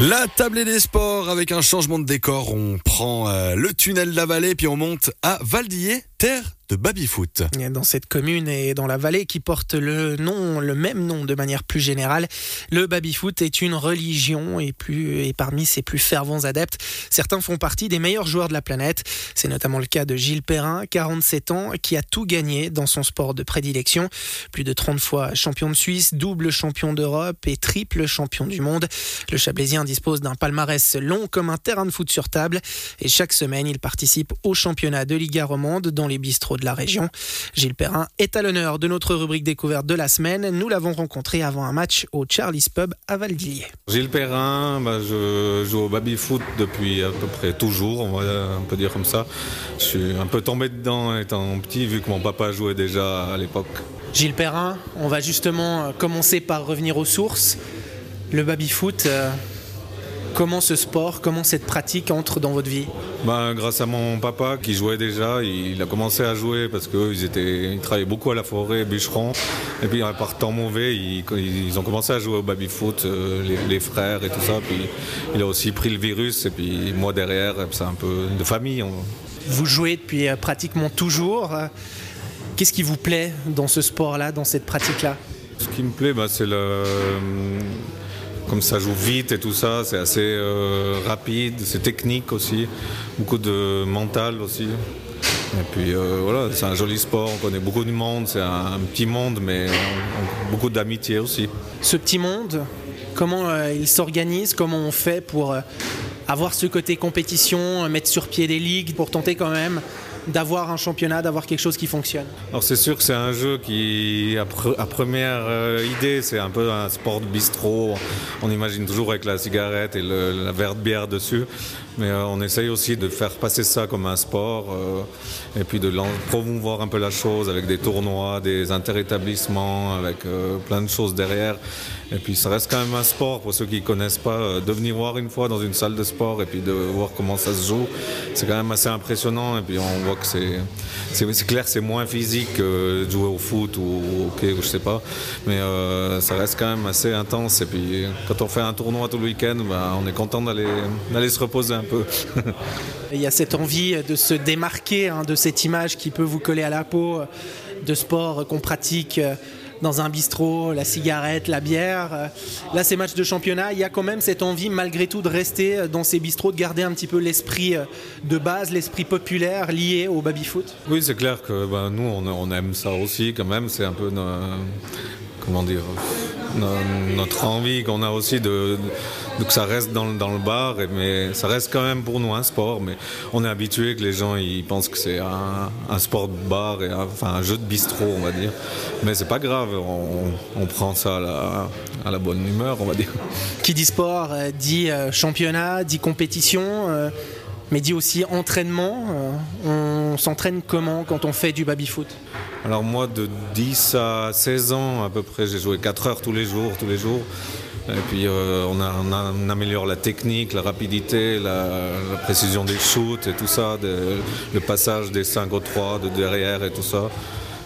La table des sports avec un changement de décor. On prend euh, le tunnel de la vallée puis on monte à Valdillé, terre de baby-foot. Dans cette commune et dans la vallée qui porte le nom, le même nom de manière plus générale, le baby-foot est une religion et, parmi ses plus fervents adeptes, certains font partie des meilleurs joueurs de la planète. C'est notamment le cas de Gilles Perrin, 47 ans, qui a tout gagné dans son sport de prédilection. Plus de 30 fois champion de Suisse, double champion d'Europe et triple champion du monde. Le Chablaisien dispose d'un palmarès long comme un terrain de foot sur table et chaque semaine, il participe au championnat de Liga romande dans les bistrots de la région. Gilles Perrin est à l'honneur de notre rubrique découverte de la semaine. Nous l'avons rencontré avant un match au Charlie's Pub à Valdillier. Gilles Perrin, bah, je joue au baby-foot depuis à peu près toujours, on va peut dire comme ça. Je suis un peu tombé dedans étant petit vu que mon papa jouait déjà à l'époque. Gilles Perrin, on va justement commencer par revenir aux sources. Le baby-foot, euh, Comment ce sport, comment cette pratique entre dans votre vie ben, Grâce à mon papa qui jouait déjà, il a commencé à jouer parce qu'ils ils travaillaient beaucoup à la forêt, bûcheron. Et puis par temps mauvais, ils, ils, ont commencé à jouer au baby-foot, euh, les, frères et tout ça. Puis il a aussi pris le virus et puis moi derrière, c'est un peu de famille. Vous jouez depuis euh, pratiquement toujours. Qu'est-ce qui vous plaît dans ce sport-là, dans cette pratique-là? Ce qui me plaît, ben, c'est le comme ça joue vite et tout ça, c'est assez euh, rapide, c'est technique aussi, beaucoup de mental aussi. Et puis euh, voilà, c'est un joli sport, on connaît beaucoup de monde, c'est un, petit monde, mais beaucoup d'amitié aussi. Ce petit monde, comment euh, il s'organise, comment on fait pour avoir ce côté compétition, mettre sur pied des ligues, pour tenter quand même d'avoir un championnat, d'avoir quelque chose qui fonctionne Alors c'est sûr que c'est un jeu qui, à, première euh, idée, c'est un peu un sport de bistrot. On imagine toujours avec la cigarette et le, la verre de bière dessus. Mais euh, on essaye aussi de faire passer ça comme un sport euh, et puis de promouvoir un peu la chose avec des tournois, des interétablissements, avec plein de choses derrière. Et puis ça reste quand même un sport pour ceux qui ne connaissent pas. de venir voir une fois dans une salle de sport et puis de voir comment ça se joue, c'est quand même assez impressionnant. Et puis on voit que c'est, c'est, clair, c'est moins physique que de jouer au foot ou au hockey ou je sais pas. Mais euh, ça reste quand même assez intense. Et puis quand on fait un tournoi tout le week-end, bah, on est content d'aller, d'aller se reposer un peu. Il y a cette envie de se démarquer hein, de cette image qui peut vous coller à la peau de sport qu'on pratique dans un bistrot, la cigarette, la bière. Euh, là, ces matchs de championnat, il y a quand même cette envie, malgré tout, de rester euh, dans ces bistrots, de garder un petit peu l'esprit euh, de base, l'esprit populaire lié au baby-foot. Oui, c'est clair que ben, nous, on, aime ça aussi, quand même. C'est un peu, comment dire, notre envie qu'on a aussi de, que ça reste dans, le bar, mais ça reste quand même pour nous un sport. Mais on est habitué que les gens ils pensent que c'est un, sport de bar, et enfin un jeu de bistrot, on va dire. Mais c'est pas grave, on, prend ça à la, bonne humeur, on va dire. Qui dit sport euh, dit euh, championnat, dit compétition. Euh, mais dit aussi entraînement. on s'entraîne comment quand on fait du baby-foot alors moi, de 10 à 16 ans à peu près, j'ai joué 4 heures tous les jours, tous les jours. Et puis euh, on, améliore la technique, la rapidité, la, précision des shoots et tout ça, le passage des 5 au 3 de derrière et tout ça.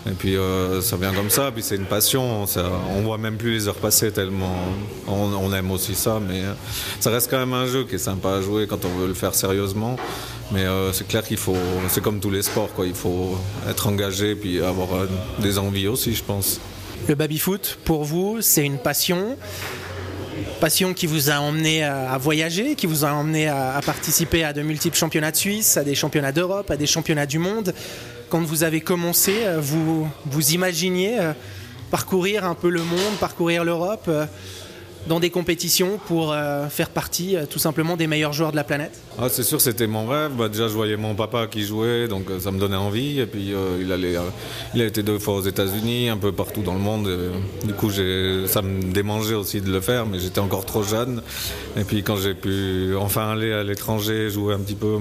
Et puis euh, ça vient comme ça, puis c'est une passion, on voit même plus les heures passer tellement on, aime aussi ça, mais euh, ça reste quand même un jeu qui est sympa à jouer quand on veut le faire sérieusement. Mais euh, c'est clair qu'il faut, c'est comme tous les sports, quoi, il faut être engagé puis avoir des envies aussi, je pense. Le baby-foot, pour vous, c'est une passion passion qui vous a emmené à, voyager, qui vous a emmené à, participer à de multiples championnats de Suisse, à des championnats d'Europe, à des championnats du monde. Quand vous avez commencé, euh, vous, vous imaginiez euh, parcourir un peu le monde, parcourir l'Europe euh, dans des compétitions pour faire partie tout simplement des meilleurs joueurs de la planète ah, C'est sûr, c'était mon rêve. Bah, déjà, je voyais mon papa qui jouait, donc ça me donnait envie. Et puis, il, allait, il a été deux fois aux États-Unis, un peu partout dans le monde. du coup, ça me démangeait aussi de le faire, mais j'étais encore trop jeune. Et puis, quand j'ai pu enfin aller à l'étranger, jouer un petit peu,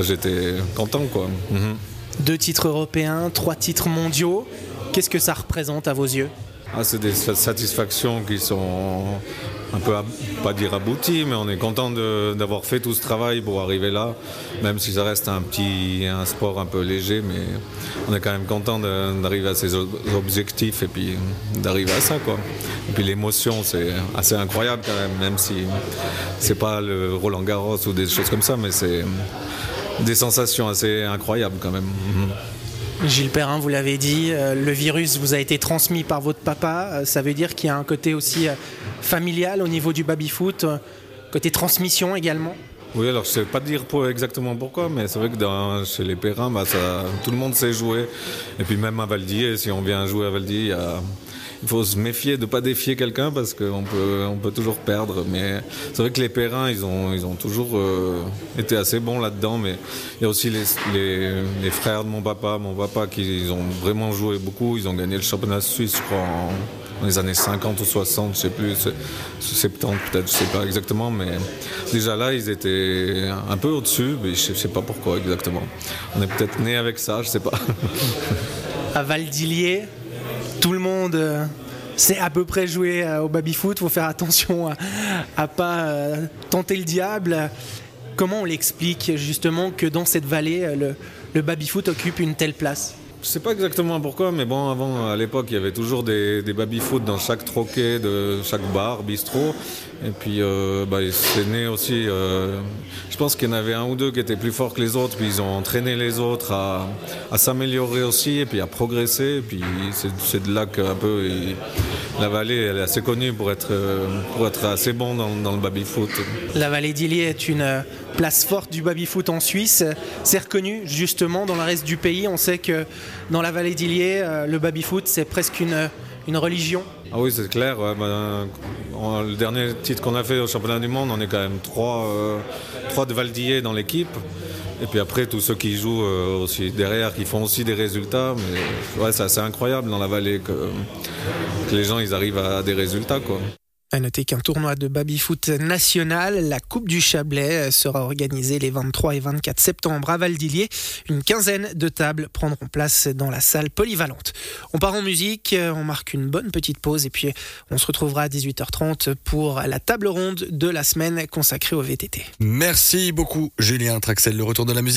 j'étais content. quoi. Mhm. Deux titres européens, trois titres mondiaux. Qu'est-ce que ça représente à vos yeux? Ah, C'est des satisfactions qui sont un peu, pas dire abouti, mais on est content d'avoir fait tout ce travail pour arriver là, même si ça reste un petit un sport un peu léger, mais on est quand même content d'arriver à ces objectifs et puis d'arriver à ça. Quoi. Et puis l'émotion, c'est assez incroyable quand même, même si c'est pas le Roland Garros ou des choses comme ça, mais c'est des sensations assez incroyables quand même. Gilles Perrin, vous l'avez dit, euh, le virus vous a été transmis par votre papa. Euh, ça veut dire qu'il y a un côté aussi euh, familial au niveau du baby-foot, côté transmission également? Oui, alors je ne sais pas dire exactement pourquoi, mais c'est vrai que chez les Perrins, bah, tout le monde sait jouer. Et puis même à Valdier, si on vient jouer à Valdier, il y a il faut se méfier de pas défier quelqu'un parce qu'on peut, on peut toujours perdre. Mais c'est vrai que les Perrins, ils ont, ils ont toujours euh, été assez bons là-dedans. Mais il y a aussi les, les, frères de mon papa, mon papa, qui ont vraiment joué beaucoup. Ils ont gagné le championnat suisse, je crois, en, dans les années 50 ou 60, je sais plus, 70 peut-être, je sais pas exactement. Mais déjà là, ils étaient un peu au-dessus, mais je sais pas pourquoi exactement. On est peut-être né avec ça, je sais pas. à Valdilier, monde euh, à peu près jouer euh, au baby-foot. Il faut faire attention à, ne pas euh, tenter le diable. Comment on l'explique justement que dans cette vallée, le, le baby-foot occupe une telle place? Je sais pas exactement pourquoi, mais bon, avant, à l'époque, il y avait toujours des, des baby-foot dans chaque troquet de chaque bar, bistrot. Et puis, euh, bah, c'est né aussi. Euh, je pense qu'il y en avait un ou deux qui étaient plus forts que les autres, puis ils ont entraîné les autres à, s'améliorer aussi, et puis à progresser. Et puis, c'est de là qu'un peu la vallée, elle est assez connue pour être, euh, pour être assez bon dans, le baby-foot. La vallée d'Illier est une place forte du baby-foot en Suisse. C'est reconnu justement dans le reste du pays. On sait que dans la vallée d'Illier, euh, le baby-foot, c'est presque une, religion. Ah oui, c'est clair. Ben, le dernier titre qu'on a fait au championnat du monde, on est quand même trois, euh, trois de Valdillier dans l'équipe. Et puis après, tous ceux qui jouent euh, aussi derrière, qui font aussi des résultats. C'est assez incroyable dans la vallée que, que les gens ils arrivent à des résultats. Quoi. À noter qu'un tournoi de baby-foot national, la Coupe du Chablais, sera organisé les 23 et 24 septembre à Valdilier. Une quinzaine de tables prendront place dans la salle polyvalente. On part en musique, on marque une bonne petite pause et puis on se retrouvera à 18h30 pour la table ronde de la semaine consacrée au VTT. Merci beaucoup Julien Traxel, le retour de la musique.